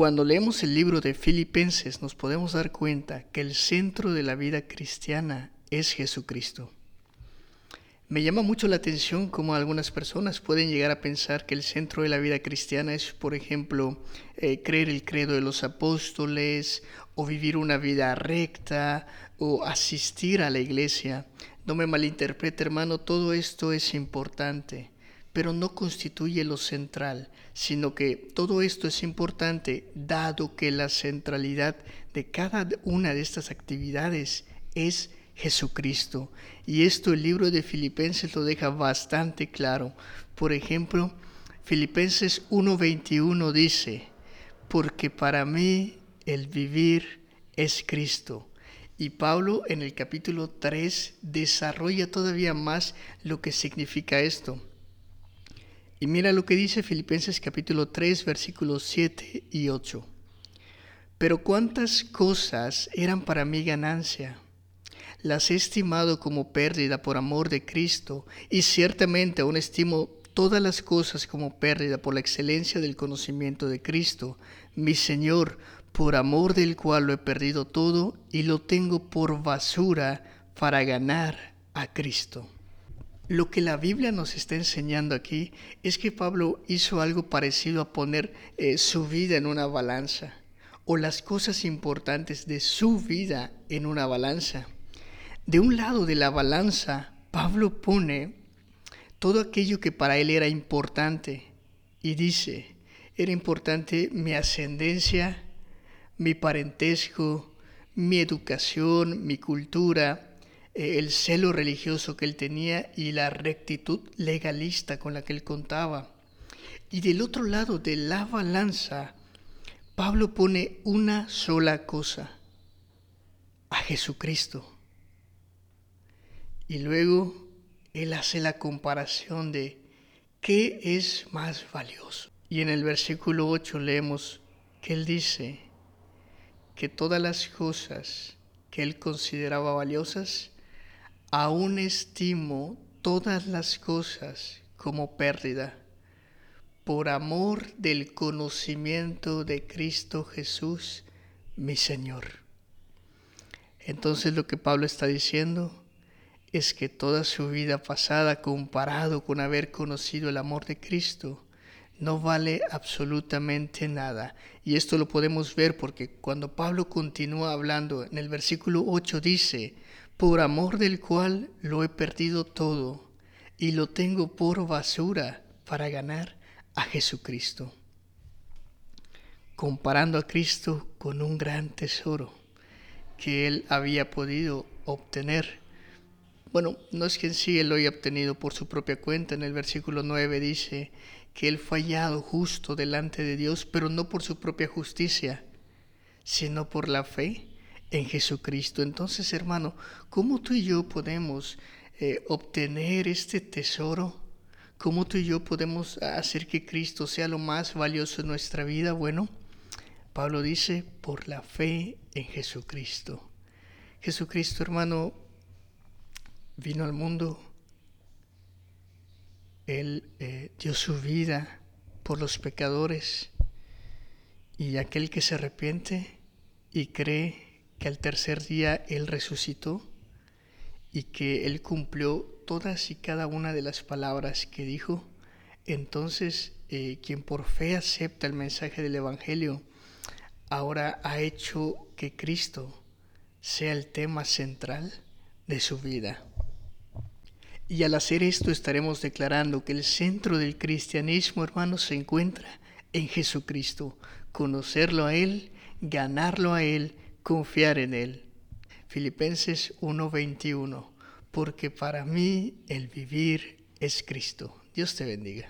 Cuando leemos el libro de Filipenses nos podemos dar cuenta que el centro de la vida cristiana es Jesucristo. Me llama mucho la atención cómo algunas personas pueden llegar a pensar que el centro de la vida cristiana es, por ejemplo, eh, creer el credo de los apóstoles o vivir una vida recta o asistir a la iglesia. No me malinterprete hermano, todo esto es importante, pero no constituye lo central, sino que todo esto es importante dado que la centralidad de cada una de estas actividades es Jesucristo. Y esto el libro de Filipenses lo deja bastante claro. Por ejemplo, Filipenses 1:21 dice, porque para mí el vivir es Cristo. Y Pablo en el capítulo 3 desarrolla todavía más lo que significa esto. Y mira lo que dice Filipenses capítulo 3 versículos 7 y 8. Pero cuántas cosas eran para mí ganancia las he estimado como pérdida por amor de Cristo, y ciertamente aún estimo todas las cosas como pérdida por la excelencia del conocimiento de Cristo, mi Señor, por amor del cual lo he perdido todo y lo tengo por basura para ganar a Cristo. Lo que la Biblia nos está enseñando aquí es que Pablo hizo algo parecido a poner eh, su vida en una balanza o las cosas importantes de su vida en una balanza. De un lado de la balanza, Pablo pone todo aquello que para él era importante y dice, era importante mi ascendencia, mi parentesco, mi educación, mi cultura, el celo religioso que él tenía y la rectitud legalista con la que él contaba. Y del otro lado de la balanza, Pablo pone una sola cosa, a Jesucristo. Y luego él hace la comparación de qué es más valioso. Y en el versículo 8 leemos que él dice que todas las cosas que él consideraba valiosas, aún estimo todas las cosas como pérdida por amor del conocimiento de Cristo Jesús, mi Señor. Entonces lo que Pablo está diciendo es que toda su vida pasada comparado con haber conocido el amor de Cristo no vale absolutamente nada. Y esto lo podemos ver porque cuando Pablo continúa hablando en el versículo 8 dice, por amor del cual lo he perdido todo y lo tengo por basura para ganar a Jesucristo. Comparando a Cristo con un gran tesoro que él había podido obtener bueno, no es que en sí él lo haya obtenido por su propia cuenta. En el versículo 9 dice que él fue hallado justo delante de Dios, pero no por su propia justicia, sino por la fe en Jesucristo. Entonces, hermano, ¿cómo tú y yo podemos eh, obtener este tesoro? ¿Cómo tú y yo podemos hacer que Cristo sea lo más valioso en nuestra vida? Bueno, Pablo dice, por la fe en Jesucristo. Jesucristo, hermano, vino al mundo, Él eh, dio su vida por los pecadores y aquel que se arrepiente y cree que al tercer día Él resucitó y que Él cumplió todas y cada una de las palabras que dijo, entonces eh, quien por fe acepta el mensaje del Evangelio, ahora ha hecho que Cristo sea el tema central de su vida. Y al hacer esto estaremos declarando que el centro del cristianismo, hermanos, se encuentra en Jesucristo. Conocerlo a Él, ganarlo a Él, confiar en Él. Filipenses 1:21. Porque para mí el vivir es Cristo. Dios te bendiga.